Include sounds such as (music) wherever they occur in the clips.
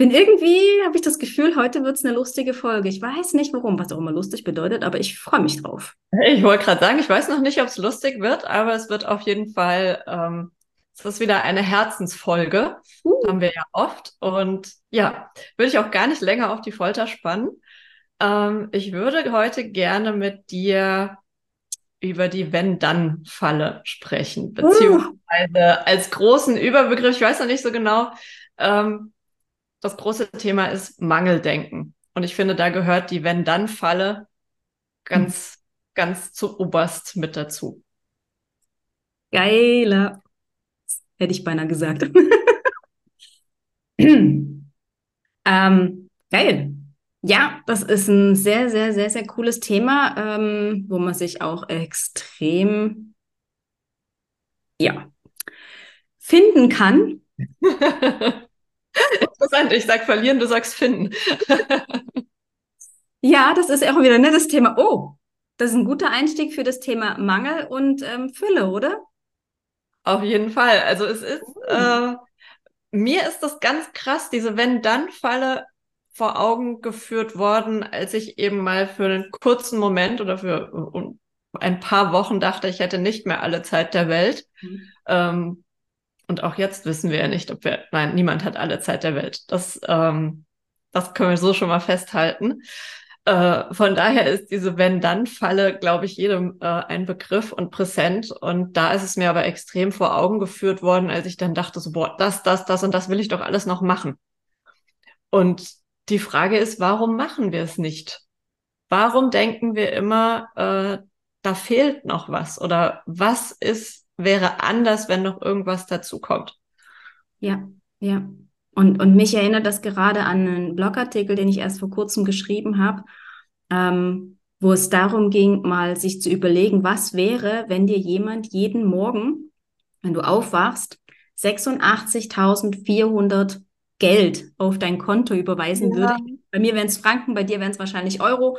bin irgendwie, habe ich das Gefühl, heute wird es eine lustige Folge. Ich weiß nicht warum, was auch immer lustig bedeutet, aber ich freue mich drauf. Ich wollte gerade sagen, ich weiß noch nicht, ob es lustig wird, aber es wird auf jeden Fall, ähm, es ist wieder eine Herzensfolge. Uh. Haben wir ja oft. Und ja, würde ich auch gar nicht länger auf die Folter spannen. Ähm, ich würde heute gerne mit dir über die Wenn-Dann-Falle sprechen, uh. beziehungsweise uh. als großen Überbegriff, ich weiß noch nicht so genau, ähm, das große Thema ist Mangeldenken. Und ich finde, da gehört die Wenn-Dann-Falle ganz, mhm. (laughs) ganz zu oberst mit dazu. Geiler. Hätte ich beinahe gesagt. (laughs) ähm, geil. Ja, das ist ein sehr, sehr, sehr, sehr cooles Thema, ähm, wo man sich auch extrem, ja, finden kann. (laughs) Interessant, ich sag verlieren, du sagst finden. (laughs) ja, das ist auch wieder ne, das Thema. Oh, das ist ein guter Einstieg für das Thema Mangel und ähm, Fülle, oder? Auf jeden Fall. Also es ist, oh. äh, mir ist das ganz krass, diese Wenn-Dann-Falle vor Augen geführt worden, als ich eben mal für einen kurzen Moment oder für ein paar Wochen dachte, ich hätte nicht mehr alle Zeit der Welt. Mhm. Ähm, und auch jetzt wissen wir ja nicht, ob wir, nein, niemand hat alle Zeit der Welt. Das, ähm, das können wir so schon mal festhalten. Äh, von daher ist diese Wenn-Dann-Falle, glaube ich, jedem äh, ein Begriff und präsent. Und da ist es mir aber extrem vor Augen geführt worden, als ich dann dachte, so, boah, das, das, das und das will ich doch alles noch machen. Und die Frage ist, warum machen wir es nicht? Warum denken wir immer, äh, da fehlt noch was? Oder was ist wäre anders, wenn noch irgendwas dazukommt. Ja, ja. Und, und mich erinnert das gerade an einen Blogartikel, den ich erst vor kurzem geschrieben habe, ähm, wo es darum ging, mal sich zu überlegen, was wäre, wenn dir jemand jeden Morgen, wenn du aufwachst, 86.400 Geld auf dein Konto überweisen ja. würde. Bei mir wären es Franken, bei dir wären es wahrscheinlich Euro.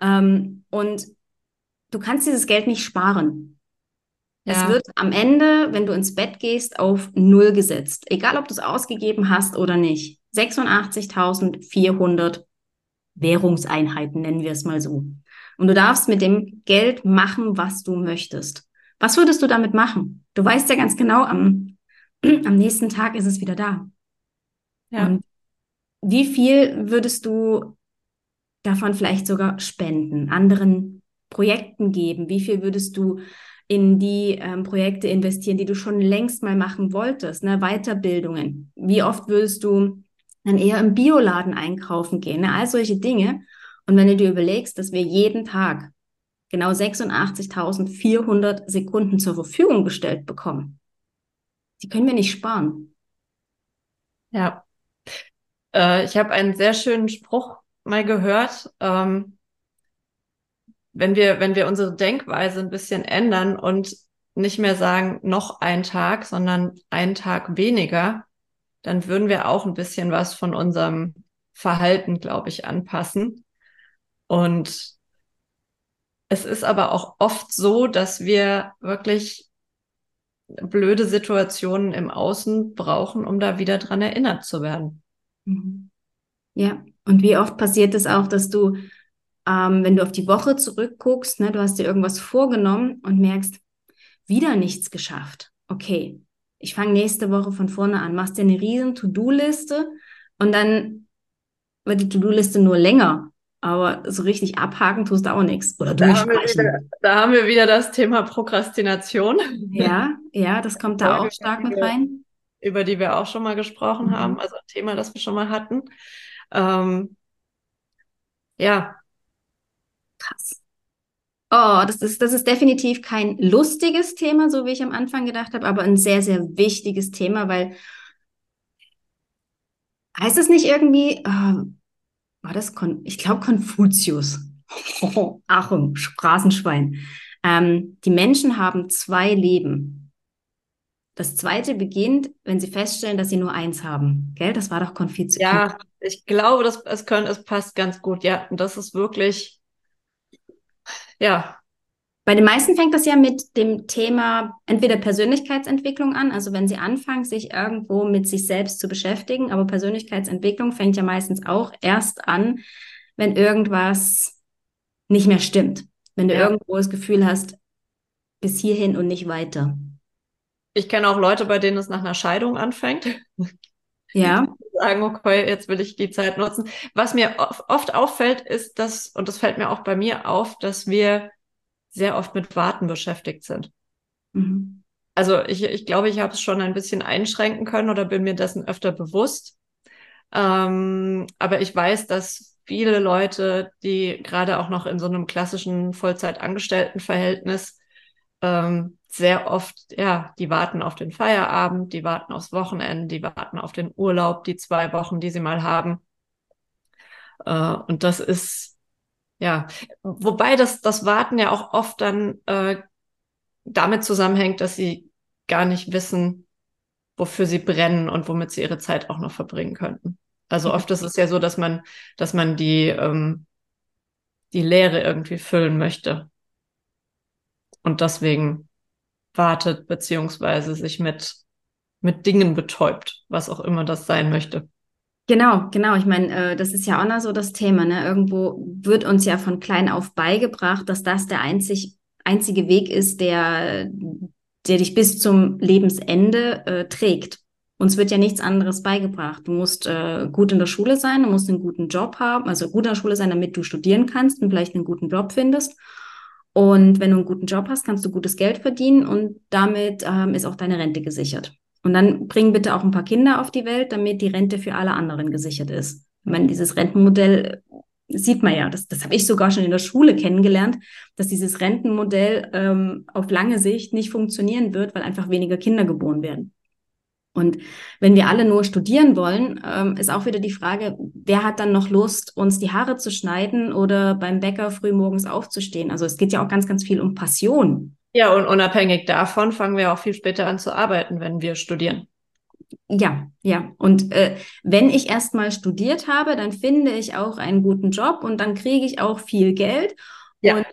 Ähm, und du kannst dieses Geld nicht sparen. Es ja. wird am Ende, wenn du ins Bett gehst, auf Null gesetzt. Egal, ob du es ausgegeben hast oder nicht. 86.400 Währungseinheiten nennen wir es mal so. Und du darfst mit dem Geld machen, was du möchtest. Was würdest du damit machen? Du weißt ja ganz genau, am, (clears throat) am nächsten Tag ist es wieder da. Ja. Und wie viel würdest du davon vielleicht sogar spenden, anderen Projekten geben? Wie viel würdest du in die ähm, Projekte investieren, die du schon längst mal machen wolltest, ne? Weiterbildungen. Wie oft würdest du dann eher im Bioladen einkaufen gehen, ne? all solche Dinge. Und wenn du dir überlegst, dass wir jeden Tag genau 86.400 Sekunden zur Verfügung gestellt bekommen, die können wir nicht sparen. Ja. Äh, ich habe einen sehr schönen Spruch mal gehört. Ähm, wenn wir, wenn wir unsere Denkweise ein bisschen ändern und nicht mehr sagen, noch ein Tag, sondern einen Tag weniger, dann würden wir auch ein bisschen was von unserem Verhalten, glaube ich, anpassen. Und es ist aber auch oft so, dass wir wirklich blöde Situationen im Außen brauchen, um da wieder dran erinnert zu werden. Mhm. Ja, und wie oft passiert es auch, dass du ähm, wenn du auf die Woche zurückguckst, ne, du hast dir irgendwas vorgenommen und merkst, wieder nichts geschafft. Okay, ich fange nächste Woche von vorne an, machst dir eine riesen To-Do-Liste und dann wird die To-Do-Liste nur länger. Aber so richtig abhaken tust du auch nichts. Oder da haben, wieder, da haben wir wieder das Thema Prokrastination. Ja, ja, das kommt da auch stark mit rein. Über die wir auch schon mal gesprochen mhm. haben, also ein Thema, das wir schon mal hatten. Ähm, ja, Krass. Oh, das ist, das ist definitiv kein lustiges Thema, so wie ich am Anfang gedacht habe, aber ein sehr, sehr wichtiges Thema, weil heißt es nicht irgendwie, oh, war das, Kon ich glaube Konfuzius. (laughs) Achtung, Straßenschwein. Ähm, die Menschen haben zwei Leben. Das zweite beginnt, wenn sie feststellen, dass sie nur eins haben. Gell? Das war doch Konfuzius. Ja, ich glaube, dass es können, es passt ganz gut. Ja, und das ist wirklich, ja, bei den meisten fängt das ja mit dem Thema entweder Persönlichkeitsentwicklung an, also wenn sie anfangen, sich irgendwo mit sich selbst zu beschäftigen, aber Persönlichkeitsentwicklung fängt ja meistens auch erst an, wenn irgendwas nicht mehr stimmt. Wenn du ja. irgendwo das Gefühl hast, bis hierhin und nicht weiter. Ich kenne auch Leute, bei denen es nach einer Scheidung anfängt. Ja. Sagen, okay, jetzt will ich die Zeit nutzen. Was mir oft auffällt, ist, dass, und das fällt mir auch bei mir auf, dass wir sehr oft mit Warten beschäftigt sind. Mhm. Also ich, ich glaube, ich habe es schon ein bisschen einschränken können oder bin mir dessen öfter bewusst. Ähm, aber ich weiß, dass viele Leute, die gerade auch noch in so einem klassischen Vollzeitangestelltenverhältnis ähm, sehr oft, ja, die warten auf den Feierabend, die warten aufs Wochenende, die warten auf den Urlaub, die zwei Wochen, die sie mal haben. Äh, und das ist ja, wobei das, das Warten ja auch oft dann äh, damit zusammenhängt, dass sie gar nicht wissen, wofür sie brennen und womit sie ihre Zeit auch noch verbringen könnten. Also oft ist es ja so, dass man, dass man die, ähm, die Leere irgendwie füllen möchte. Und deswegen wartet, beziehungsweise sich mit, mit Dingen betäubt, was auch immer das sein möchte. Genau, genau. Ich meine, äh, das ist ja auch noch so das Thema. Ne? Irgendwo wird uns ja von klein auf beigebracht, dass das der einzig, einzige Weg ist, der, der dich bis zum Lebensende äh, trägt. Uns wird ja nichts anderes beigebracht. Du musst äh, gut in der Schule sein, du musst einen guten Job haben, also gut in der Schule sein, damit du studieren kannst und vielleicht einen guten Job findest. Und wenn du einen guten Job hast, kannst du gutes Geld verdienen und damit ähm, ist auch deine Rente gesichert. Und dann bring bitte auch ein paar Kinder auf die Welt, damit die Rente für alle anderen gesichert ist. Ich meine, dieses Rentenmodell sieht man ja, das, das habe ich sogar schon in der Schule kennengelernt, dass dieses Rentenmodell ähm, auf lange Sicht nicht funktionieren wird, weil einfach weniger Kinder geboren werden. Und wenn wir alle nur studieren wollen, ähm, ist auch wieder die Frage, wer hat dann noch Lust, uns die Haare zu schneiden oder beim Bäcker früh morgens aufzustehen? Also es geht ja auch ganz, ganz viel um Passion. Ja, und unabhängig davon fangen wir auch viel später an zu arbeiten, wenn wir studieren. Ja, ja. Und äh, wenn ich erstmal studiert habe, dann finde ich auch einen guten Job und dann kriege ich auch viel Geld. Ja. Und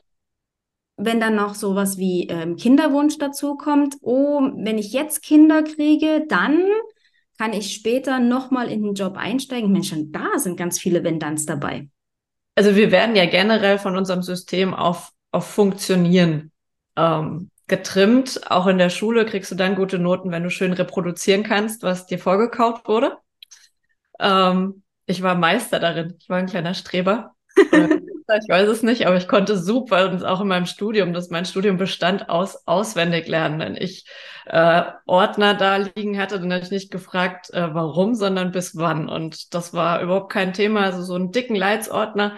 wenn dann noch sowas wie ähm, Kinderwunsch dazu kommt, oh, wenn ich jetzt Kinder kriege, dann kann ich später nochmal in den Job einsteigen. Mensch, und da sind ganz viele Wenn-Danns dabei. Also wir werden ja generell von unserem System auf, auf Funktionieren ähm, getrimmt. Auch in der Schule kriegst du dann gute Noten, wenn du schön reproduzieren kannst, was dir vorgekaut wurde. Ähm, ich war Meister darin. Ich war ein kleiner Streber. (laughs) ich weiß es nicht, aber ich konnte super und auch in meinem Studium, dass mein Studium bestand aus auswendig lernen. Wenn ich äh, Ordner da liegen hatte, dann habe ich nicht gefragt, äh, warum, sondern bis wann. Und das war überhaupt kein Thema. Also so einen dicken Leitsordner.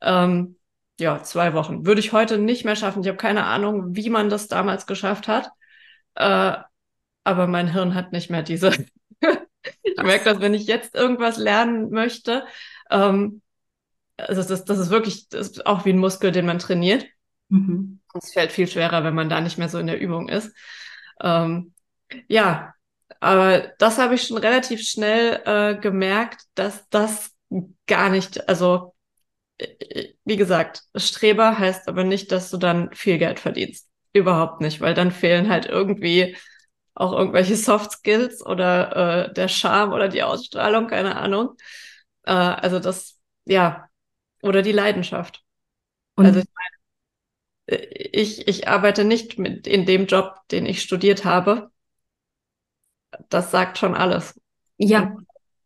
Ähm, ja, zwei Wochen. Würde ich heute nicht mehr schaffen. Ich habe keine Ahnung, wie man das damals geschafft hat. Äh, aber mein Hirn hat nicht mehr diese. (laughs) ich merke, dass wenn ich jetzt irgendwas lernen möchte, ähm, also das, das ist wirklich das ist auch wie ein Muskel, den man trainiert. Mhm. Es fällt viel schwerer, wenn man da nicht mehr so in der Übung ist. Ähm, ja, aber das habe ich schon relativ schnell äh, gemerkt, dass das gar nicht, also wie gesagt, Streber heißt aber nicht, dass du dann viel Geld verdienst. Überhaupt nicht, weil dann fehlen halt irgendwie auch irgendwelche Soft Skills oder äh, der Charme oder die Ausstrahlung, keine Ahnung. Äh, also das, ja, oder die Leidenschaft. Und also ich meine, ich, ich arbeite nicht mit in dem Job, den ich studiert habe. Das sagt schon alles. Ja.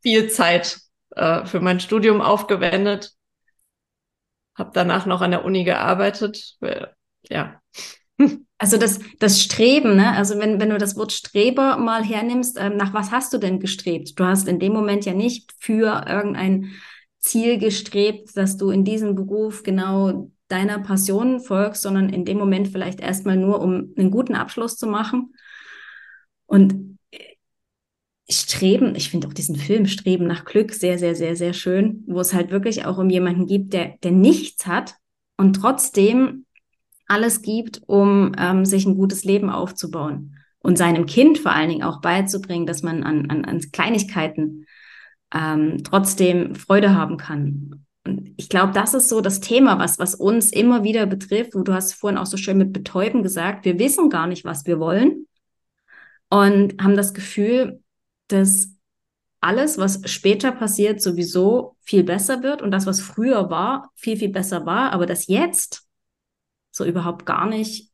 viel Zeit äh, für mein Studium aufgewendet, habe danach noch an der Uni gearbeitet. Ja. (laughs) Also das, das Streben, ne? Also wenn, wenn du das Wort Streber mal hernimmst, ähm, nach was hast du denn gestrebt? Du hast in dem Moment ja nicht für irgendein Ziel gestrebt, dass du in diesem Beruf genau deiner Passion folgst, sondern in dem Moment vielleicht erstmal nur, um einen guten Abschluss zu machen. Und Streben, ich finde auch diesen Film Streben nach Glück sehr, sehr, sehr, sehr schön, wo es halt wirklich auch um jemanden gibt, der, der nichts hat und trotzdem alles gibt, um ähm, sich ein gutes Leben aufzubauen und seinem Kind vor allen Dingen auch beizubringen, dass man an, an, an Kleinigkeiten ähm, trotzdem Freude haben kann. Und ich glaube, das ist so das Thema, was, was uns immer wieder betrifft. Und du hast vorhin auch so schön mit Betäuben gesagt, wir wissen gar nicht, was wir wollen und haben das Gefühl, dass alles, was später passiert, sowieso viel besser wird und das, was früher war, viel, viel besser war, aber das jetzt so überhaupt gar nicht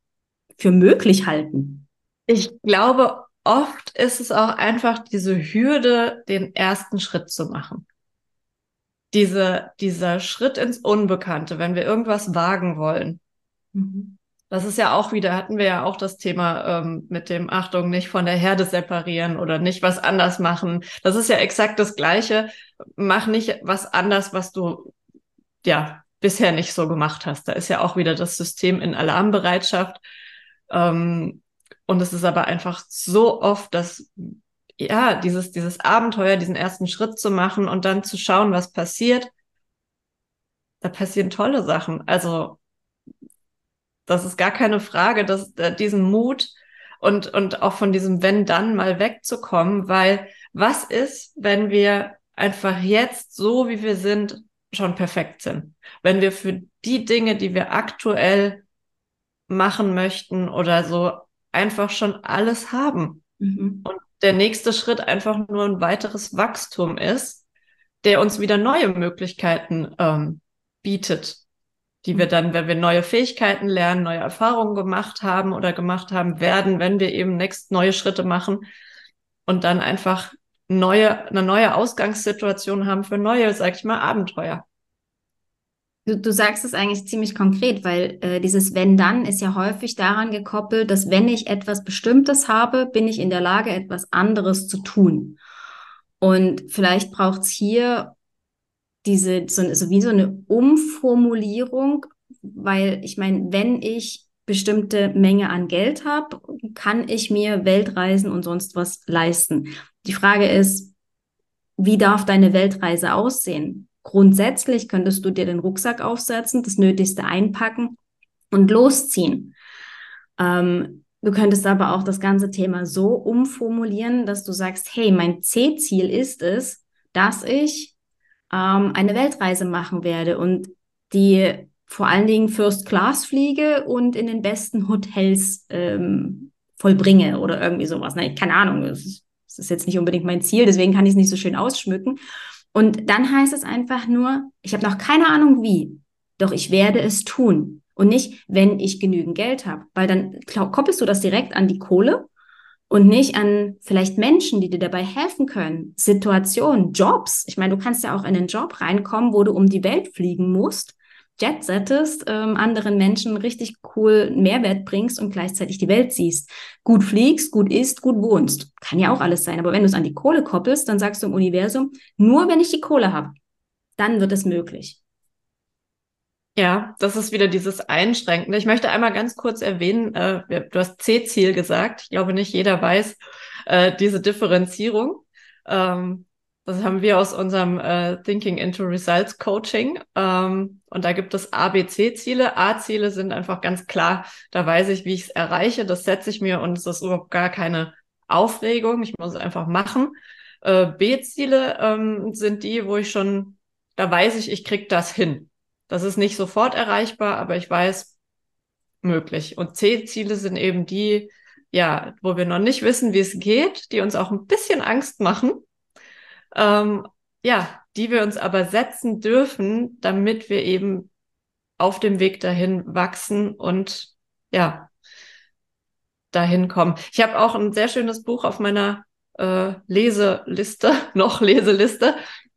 für möglich halten. Ich glaube, oft ist es auch einfach diese Hürde, den ersten Schritt zu machen. Diese, dieser Schritt ins Unbekannte, wenn wir irgendwas wagen wollen. Mhm. Das ist ja auch wieder, hatten wir ja auch das Thema ähm, mit dem Achtung, nicht von der Herde separieren oder nicht was anders machen. Das ist ja exakt das Gleiche. Mach nicht was anders, was du ja bisher nicht so gemacht hast. Da ist ja auch wieder das System in Alarmbereitschaft. Ähm, und es ist aber einfach so oft, dass ja, dieses, dieses Abenteuer, diesen ersten Schritt zu machen und dann zu schauen, was passiert. Da passieren tolle Sachen. Also das ist gar keine Frage, dass äh, diesen Mut und, und auch von diesem Wenn dann mal wegzukommen, weil was ist, wenn wir einfach jetzt so, wie wir sind, schon perfekt sind? Wenn wir für die Dinge, die wir aktuell machen möchten oder so, einfach schon alles haben. Mhm. Und der nächste Schritt einfach nur ein weiteres Wachstum ist, der uns wieder neue Möglichkeiten ähm, bietet die wir dann, wenn wir neue Fähigkeiten lernen, neue Erfahrungen gemacht haben oder gemacht haben werden, wenn wir eben next neue Schritte machen und dann einfach neue, eine neue Ausgangssituation haben für neue, sag ich mal, Abenteuer. Du, du sagst es eigentlich ziemlich konkret, weil äh, dieses Wenn dann ist ja häufig daran gekoppelt, dass wenn ich etwas Bestimmtes habe, bin ich in der Lage, etwas anderes zu tun. Und vielleicht braucht es hier diese, so, so wie so eine Umformulierung, weil ich meine, wenn ich bestimmte Menge an Geld habe, kann ich mir Weltreisen und sonst was leisten. Die Frage ist, wie darf deine Weltreise aussehen? Grundsätzlich könntest du dir den Rucksack aufsetzen, das Nötigste einpacken und losziehen. Ähm, du könntest aber auch das ganze Thema so umformulieren, dass du sagst, hey, mein C-Ziel ist es, dass ich ähm, eine Weltreise machen werde und die vor allen Dingen First Class fliege und in den besten Hotels ähm, vollbringe oder irgendwie sowas. Ne? Keine Ahnung, das ist, das ist jetzt nicht unbedingt mein Ziel, deswegen kann ich es nicht so schön ausschmücken. Und dann heißt es einfach nur, ich habe noch keine Ahnung wie, doch ich werde es tun. Und nicht, wenn ich genügend Geld habe, weil dann koppelst du das direkt an die Kohle und nicht an vielleicht Menschen, die dir dabei helfen können, Situationen, Jobs. Ich meine, du kannst ja auch in einen Job reinkommen, wo du um die Welt fliegen musst, Jet settest, ähm, anderen Menschen richtig cool Mehrwert bringst und gleichzeitig die Welt siehst. Gut fliegst, gut isst, gut wohnst. Kann ja auch alles sein. Aber wenn du es an die Kohle koppelst, dann sagst du im Universum, nur wenn ich die Kohle habe, dann wird es möglich. Ja, das ist wieder dieses Einschränkende. Ich möchte einmal ganz kurz erwähnen, äh, du hast C-Ziel gesagt. Ich glaube, nicht jeder weiß äh, diese Differenzierung. Ähm, das haben wir aus unserem äh, Thinking into Results Coaching. Ähm, und da gibt es A, B, C-Ziele. A-Ziele sind einfach ganz klar, da weiß ich, wie ich es erreiche. Das setze ich mir und es ist überhaupt gar keine Aufregung. Ich muss es einfach machen. Äh, B-Ziele ähm, sind die, wo ich schon, da weiß ich, ich krieg das hin. Das ist nicht sofort erreichbar, aber ich weiß, möglich. Und C-Ziele sind eben die, ja, wo wir noch nicht wissen, wie es geht, die uns auch ein bisschen Angst machen. Ähm, ja, die wir uns aber setzen dürfen, damit wir eben auf dem Weg dahin wachsen und ja, dahin kommen. Ich habe auch ein sehr schönes Buch auf meiner äh, Leseliste, (laughs) noch Leseliste.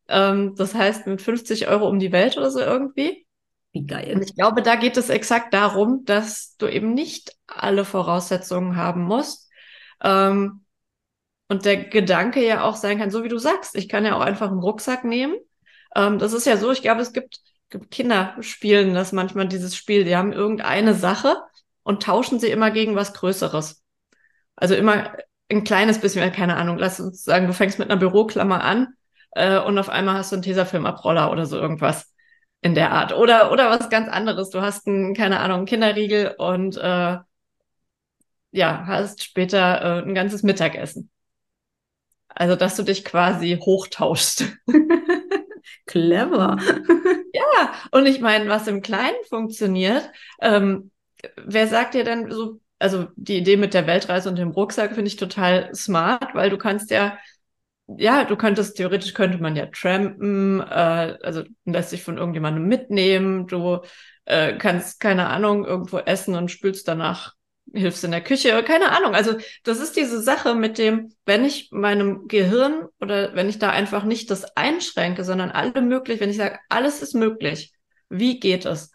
Ähm, das heißt mit 50 Euro um die Welt oder so irgendwie. Wie geil. Und ich glaube, da geht es exakt darum, dass du eben nicht alle Voraussetzungen haben musst. Ähm, und der Gedanke ja auch sein kann, so wie du sagst, ich kann ja auch einfach einen Rucksack nehmen. Ähm, das ist ja so, ich glaube, es gibt, gibt Kinder spielen das manchmal, dieses Spiel. Die haben irgendeine Sache und tauschen sie immer gegen was Größeres. Also immer ein kleines bisschen, keine Ahnung, lass uns sagen, du fängst mit einer Büroklammer an äh, und auf einmal hast du einen Tesafilm-Abroller oder so irgendwas in der Art. Oder, oder was ganz anderes. Du hast einen, keine Ahnung, einen Kinderriegel und äh, ja, hast später äh, ein ganzes Mittagessen. Also, dass du dich quasi hochtauschst. (laughs) Clever. (laughs) ja, und ich meine, was im Kleinen funktioniert, ähm, wer sagt dir denn so, also die Idee mit der Weltreise und dem Rucksack finde ich total smart, weil du kannst ja, ja, du könntest, theoretisch könnte man ja trampen, äh, also lässt sich von irgendjemandem mitnehmen, du äh, kannst, keine Ahnung, irgendwo essen und spülst danach hilfst in der Küche, keine Ahnung. Also das ist diese Sache mit dem, wenn ich meinem Gehirn oder wenn ich da einfach nicht das einschränke, sondern alle möglich, wenn ich sage, alles ist möglich, wie geht es?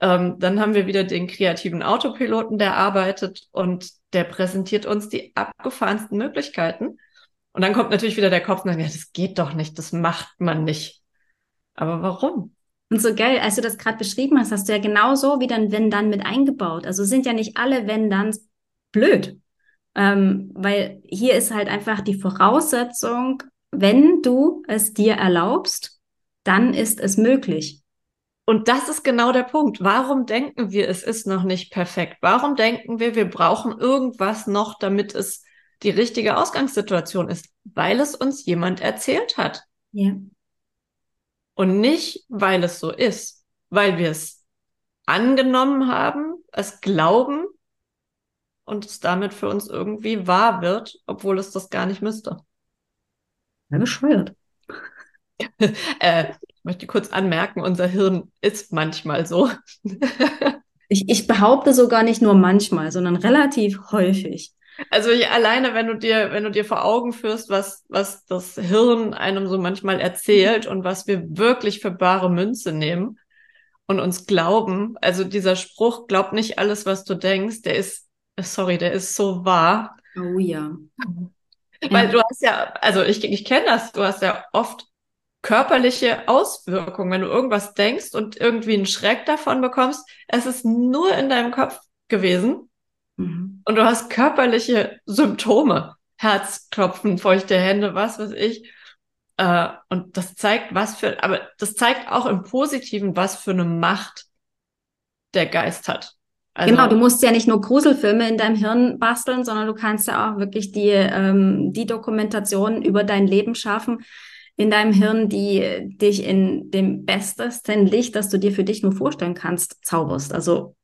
Ähm, dann haben wir wieder den kreativen Autopiloten, der arbeitet und der präsentiert uns die abgefahrensten Möglichkeiten. Und dann kommt natürlich wieder der Kopf und sagt, ja, das geht doch nicht, das macht man nicht. Aber warum? Und so geil, als du das gerade beschrieben hast, hast du ja genauso wie dann Wenn dann mit eingebaut. Also sind ja nicht alle Wenn dann blöd. Ähm, weil hier ist halt einfach die Voraussetzung, wenn du es dir erlaubst, dann ist es möglich. Und das ist genau der Punkt. Warum denken wir, es ist noch nicht perfekt? Warum denken wir, wir brauchen irgendwas noch, damit es die richtige Ausgangssituation ist? Weil es uns jemand erzählt hat. Ja. Und nicht, weil es so ist, weil wir es angenommen haben, es glauben und es damit für uns irgendwie wahr wird, obwohl es das gar nicht müsste. Ja, bescheuert. (laughs) äh, ich möchte kurz anmerken, unser Hirn ist manchmal so. (laughs) ich, ich behaupte sogar nicht nur manchmal, sondern relativ häufig. Also ich, alleine, wenn du dir, wenn du dir vor Augen führst, was, was das Hirn einem so manchmal erzählt und was wir wirklich für bare Münze nehmen und uns glauben, also dieser Spruch, glaub nicht alles, was du denkst, der ist, sorry, der ist so wahr. Oh ja. (laughs) Weil ja. du hast ja, also ich, ich kenne das, du hast ja oft körperliche Auswirkungen, wenn du irgendwas denkst und irgendwie einen Schreck davon bekommst. Es ist nur in deinem Kopf gewesen Mhm. Und du hast körperliche Symptome. Herzklopfen, feuchte Hände, was weiß ich. Äh, und das zeigt, was für, aber das zeigt auch im Positiven, was für eine Macht der Geist hat. Also, genau, du musst ja nicht nur Gruselfilme in deinem Hirn basteln, sondern du kannst ja auch wirklich die, ähm, die Dokumentation über dein Leben schaffen in deinem Hirn, die dich in dem bestesten Licht, das du dir für dich nur vorstellen kannst, zauberst. Also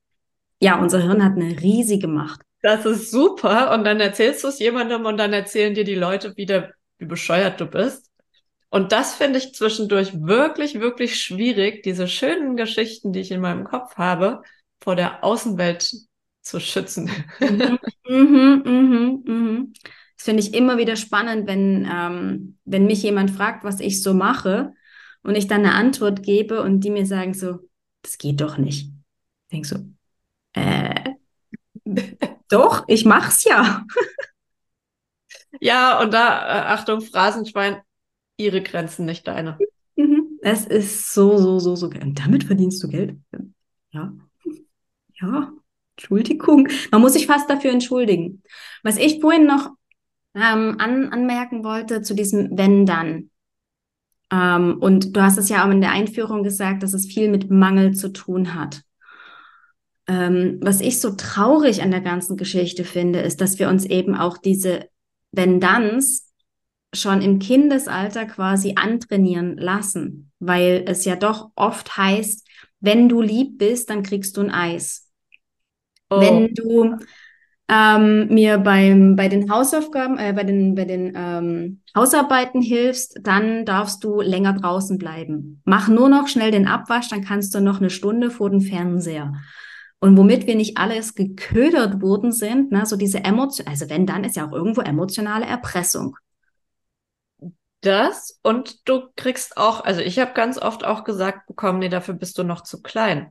ja, unser Hirn hat eine riesige Macht. Das ist super. Und dann erzählst du es jemandem und dann erzählen dir die Leute wieder, wie bescheuert du bist. Und das finde ich zwischendurch wirklich, wirklich schwierig, diese schönen Geschichten, die ich in meinem Kopf habe, vor der Außenwelt zu schützen. Mhm, (laughs) mhm, mhm, mhm. Das finde ich immer wieder spannend, wenn, ähm, wenn mich jemand fragt, was ich so mache und ich dann eine Antwort gebe und die mir sagen so, das geht doch nicht. Ich denke so, äh, doch, ich mach's ja. ja, und da, äh, Achtung, Phrasenschwein, ihre Grenzen, nicht deine. Mhm. Es ist so, so, so, so geil. Und damit verdienst du Geld? Ja. Ja. Entschuldigung. Man muss sich fast dafür entschuldigen. Was ich vorhin noch ähm, an, anmerken wollte zu diesem Wenn dann. Ähm, und du hast es ja auch in der Einführung gesagt, dass es viel mit Mangel zu tun hat. Ähm, was ich so traurig an der ganzen Geschichte finde, ist, dass wir uns eben auch diese Wenn-Danns schon im Kindesalter quasi antrainieren lassen, weil es ja doch oft heißt, wenn du lieb bist, dann kriegst du ein Eis. Oh. Wenn du ähm, mir beim, bei den Hausaufgaben, äh, bei den, bei den ähm, Hausarbeiten hilfst, dann darfst du länger draußen bleiben. Mach nur noch schnell den Abwasch, dann kannst du noch eine Stunde vor dem Fernseher. Und womit wir nicht alles geködert worden sind, ne, so diese Emotion, also wenn dann ist ja auch irgendwo emotionale Erpressung. Das und du kriegst auch, also ich habe ganz oft auch gesagt bekommen, nee, dafür bist du noch zu klein.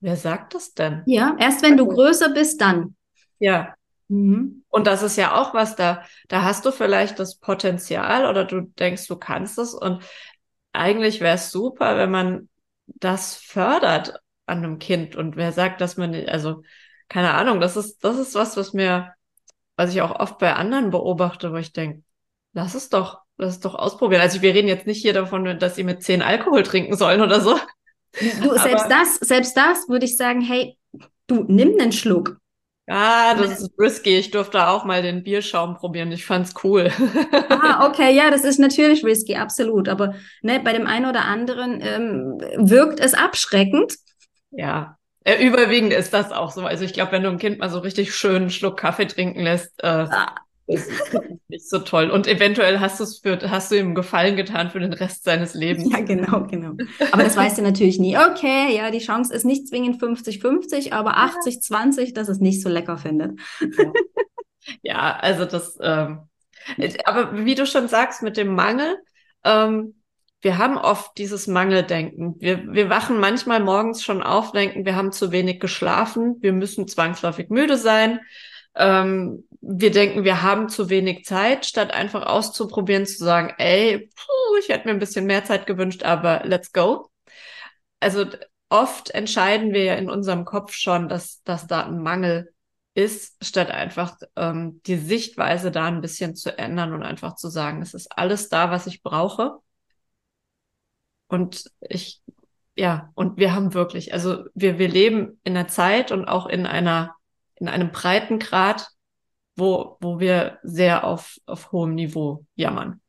Wer sagt das denn? Ja, erst wenn du also größer bist, dann. Ja. Mhm. Und das ist ja auch was da, da hast du vielleicht das Potenzial oder du denkst, du kannst es und eigentlich wäre es super, wenn man das fördert an einem Kind. Und wer sagt, dass man, also, keine Ahnung, das ist, das ist was, was mir was ich auch oft bei anderen beobachte, wo ich denke, lass es doch, lass es doch ausprobieren. Also wir reden jetzt nicht hier davon, dass sie mit zehn Alkohol trinken sollen oder so. Du, selbst das, selbst das würde ich sagen, hey, du nimm einen Schluck. Ah, das ist risky. Ich durfte auch mal den Bierschaum probieren. Ich fand's cool. (laughs) ah, okay, ja, das ist natürlich risky, absolut. Aber ne, bei dem einen oder anderen ähm, wirkt es abschreckend. Ja, äh, überwiegend ist das auch so. Also ich glaube, wenn du ein Kind mal so richtig schön einen Schluck Kaffee trinken lässt, äh, ah. ist nicht so toll. Und eventuell hast du es für, hast du ihm Gefallen getan für den Rest seines Lebens. Ja, genau, genau. Aber das weißt du natürlich nie. Okay, ja, die Chance ist nicht zwingend 50-50, aber 80-20, dass es nicht so lecker findet. Ja, ja also das, ähm, aber wie du schon sagst, mit dem Mangel, ähm, wir haben oft dieses Mangeldenken. Wir, wir wachen manchmal morgens schon auf, denken, wir haben zu wenig geschlafen, wir müssen zwangsläufig müde sein. Ähm, wir denken, wir haben zu wenig Zeit, statt einfach auszuprobieren, zu sagen, ey, puh, ich hätte mir ein bisschen mehr Zeit gewünscht, aber let's go. Also oft entscheiden wir ja in unserem Kopf schon, dass, dass da ein Mangel ist, statt einfach ähm, die Sichtweise da ein bisschen zu ändern und einfach zu sagen, es ist alles da, was ich brauche. Und ich, ja, und wir haben wirklich, also wir, wir leben in einer Zeit und auch in einer, in einem breiten Grad, wo, wo wir sehr auf, auf hohem Niveau jammern.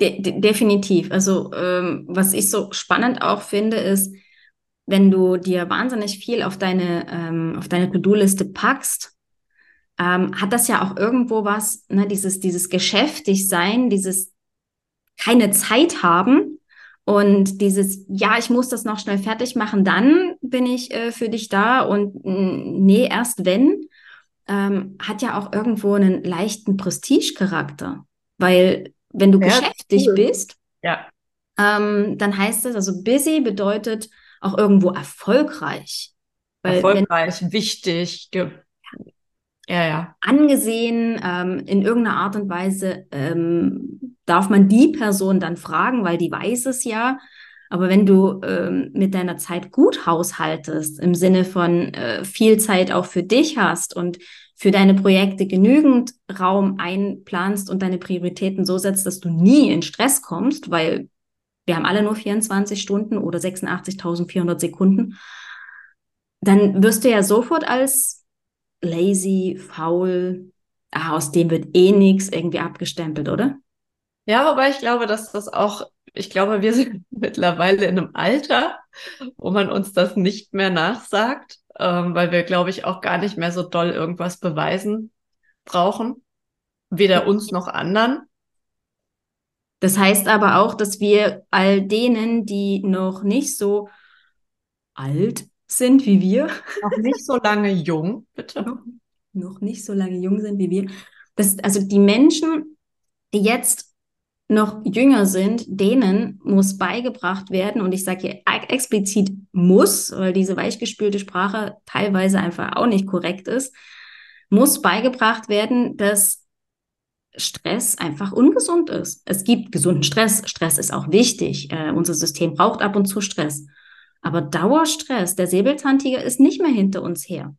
De de definitiv. Also ähm, was ich so spannend auch finde, ist, wenn du dir wahnsinnig viel auf deine, ähm, auf deine To-Do-Liste packst, ähm, hat das ja auch irgendwo was, ne, dieses, dieses geschäftig sein, dieses keine Zeit haben und dieses, ja, ich muss das noch schnell fertig machen, dann bin ich äh, für dich da und nee, erst wenn, ähm, hat ja auch irgendwo einen leichten Prestigecharakter. Weil wenn du ja, beschäftigt cool. bist, ja. ähm, dann heißt es, also busy bedeutet auch irgendwo erfolgreich. Weil erfolgreich, wenn, wichtig, ja, ja. angesehen, ähm, in irgendeiner Art und Weise ähm, darf man die Person dann fragen, weil die weiß es ja. Aber wenn du ähm, mit deiner Zeit gut haushaltest, im Sinne von äh, viel Zeit auch für dich hast und für deine Projekte genügend Raum einplanst und deine Prioritäten so setzt, dass du nie in Stress kommst, weil wir haben alle nur 24 Stunden oder 86.400 Sekunden, dann wirst du ja sofort als lazy, faul, ah, aus dem wird eh nichts irgendwie abgestempelt, oder? Ja, wobei ich glaube, dass das auch, ich glaube, wir (laughs) sind mittlerweile in einem Alter, wo man uns das nicht mehr nachsagt, ähm, weil wir, glaube ich, auch gar nicht mehr so doll irgendwas beweisen brauchen. Weder uns noch anderen. Das heißt aber auch, dass wir all denen, die noch nicht so alt sind wie wir. Noch nicht so lange jung, bitte. Noch, noch nicht so lange jung sind wie wir. Das, also die Menschen, die jetzt noch jünger sind, denen muss beigebracht werden, und ich sage hier explizit muss, weil diese weichgespülte Sprache teilweise einfach auch nicht korrekt ist, muss beigebracht werden, dass Stress einfach ungesund ist. Es gibt gesunden Stress. Stress ist auch wichtig. Äh, unser System braucht ab und zu Stress. Aber Dauerstress, der Säbelzahntiger ist nicht mehr hinter uns her.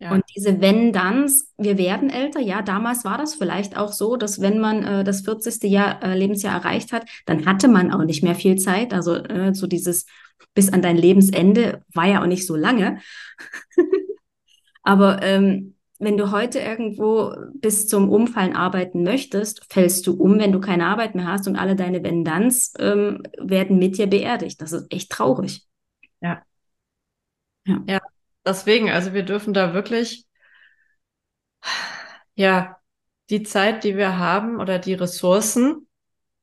Ja. Und diese Wenn-Danns, wir werden älter, ja, damals war das vielleicht auch so, dass wenn man äh, das 40. Jahr, äh, Lebensjahr erreicht hat, dann hatte man auch nicht mehr viel Zeit. Also äh, so dieses bis an dein Lebensende war ja auch nicht so lange. (laughs) Aber ähm, wenn du heute irgendwo bis zum Umfallen arbeiten möchtest, fällst du um, wenn du keine Arbeit mehr hast und alle deine Wenn-Danns ähm, werden mit dir beerdigt. Das ist echt traurig. Ja. Ja. ja, deswegen, also wir dürfen da wirklich, ja, die Zeit, die wir haben oder die Ressourcen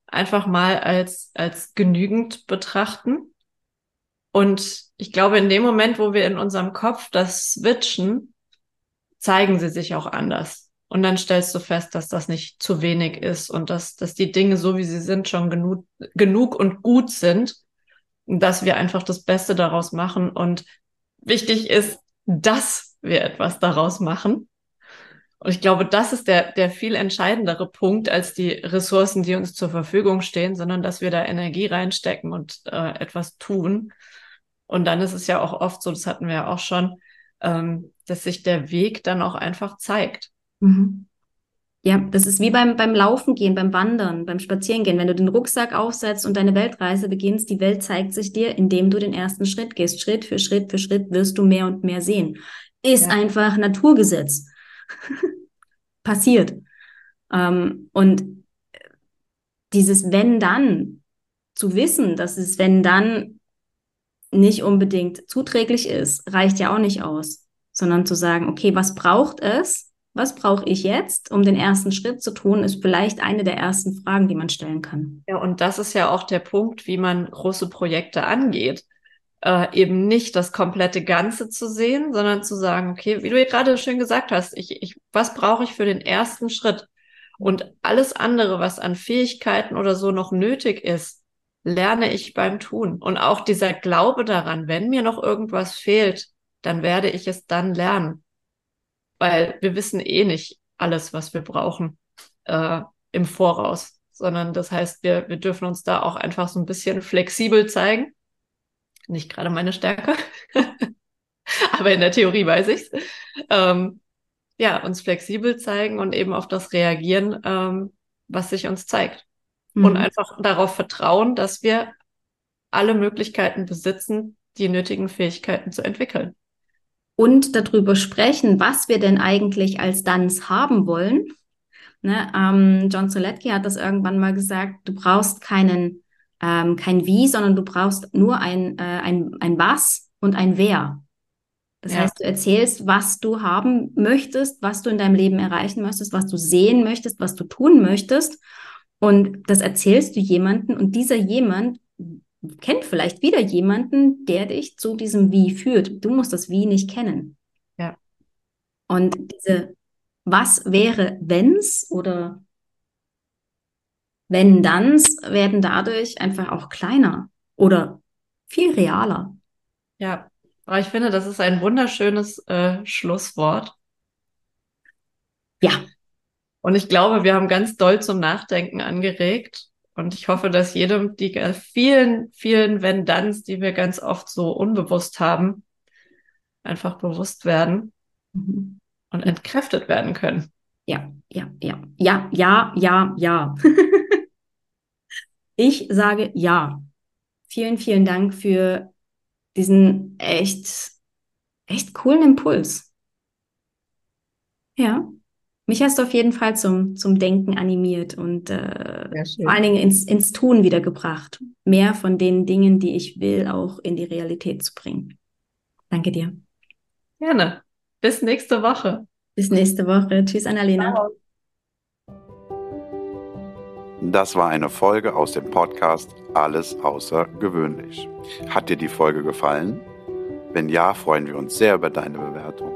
einfach mal als, als genügend betrachten. Und ich glaube, in dem Moment, wo wir in unserem Kopf das switchen, zeigen sie sich auch anders. Und dann stellst du fest, dass das nicht zu wenig ist und dass, dass die Dinge so wie sie sind schon genug, genug und gut sind dass wir einfach das Beste daraus machen. Und wichtig ist, dass wir etwas daraus machen. Und ich glaube, das ist der, der viel entscheidendere Punkt als die Ressourcen, die uns zur Verfügung stehen, sondern dass wir da Energie reinstecken und äh, etwas tun. Und dann ist es ja auch oft so, das hatten wir ja auch schon, ähm, dass sich der Weg dann auch einfach zeigt. Mhm. Ja, das ist wie beim, beim Laufen gehen, beim Wandern, beim Spazierengehen. Wenn du den Rucksack aufsetzt und deine Weltreise beginnst, die Welt zeigt sich dir, indem du den ersten Schritt gehst. Schritt für Schritt für Schritt wirst du mehr und mehr sehen. Ist ja. einfach Naturgesetz. (laughs) Passiert. Ähm, und dieses Wenn dann zu wissen, dass es Wenn dann nicht unbedingt zuträglich ist, reicht ja auch nicht aus, sondern zu sagen, okay, was braucht es, was brauche ich jetzt, um den ersten Schritt zu tun, ist vielleicht eine der ersten Fragen, die man stellen kann. Ja, und das ist ja auch der Punkt, wie man große Projekte angeht. Äh, eben nicht das komplette Ganze zu sehen, sondern zu sagen, okay, wie du gerade schön gesagt hast, ich, ich, was brauche ich für den ersten Schritt? Und alles andere, was an Fähigkeiten oder so noch nötig ist, lerne ich beim Tun. Und auch dieser Glaube daran, wenn mir noch irgendwas fehlt, dann werde ich es dann lernen weil wir wissen eh nicht alles, was wir brauchen äh, im Voraus, sondern das heißt, wir, wir dürfen uns da auch einfach so ein bisschen flexibel zeigen. Nicht gerade meine Stärke, (laughs) aber in der Theorie weiß ich's. Ähm, ja, uns flexibel zeigen und eben auf das reagieren, ähm, was sich uns zeigt. Mhm. Und einfach darauf vertrauen, dass wir alle Möglichkeiten besitzen, die nötigen Fähigkeiten zu entwickeln und darüber sprechen, was wir denn eigentlich als Dance haben wollen. Ne, ähm, John Soletki hat das irgendwann mal gesagt, du brauchst keinen, ähm, kein Wie, sondern du brauchst nur ein, äh, ein, ein Was und ein Wer. Das ja. heißt, du erzählst, was du haben möchtest, was du in deinem Leben erreichen möchtest, was du sehen möchtest, was du tun möchtest. Und das erzählst du jemanden und dieser jemand kennt vielleicht wieder jemanden, der dich zu diesem Wie führt. Du musst das Wie nicht kennen. Ja. Und diese Was wäre, wenn's oder wenn danns werden dadurch einfach auch kleiner oder viel realer. Ja, aber ich finde, das ist ein wunderschönes äh, Schlusswort. Ja. Und ich glaube, wir haben ganz doll zum Nachdenken angeregt. Und ich hoffe, dass jedem die vielen, vielen Wenn-Danns, die wir ganz oft so unbewusst haben, einfach bewusst werden mhm. und entkräftet werden können. Ja, ja, ja, ja, ja, ja, ja. (laughs) ich sage ja. Vielen, vielen Dank für diesen echt, echt coolen Impuls. Ja mich hast du auf jeden Fall zum, zum Denken animiert und äh, vor allen Dingen ins, ins Tun wiedergebracht. Mehr von den Dingen, die ich will, auch in die Realität zu bringen. Danke dir. Gerne. Bis nächste Woche. Bis nächste Woche. Tschüss, Annalena. Ciao. Das war eine Folge aus dem Podcast Alles außergewöhnlich. Hat dir die Folge gefallen? Wenn ja, freuen wir uns sehr über deine Bewertung.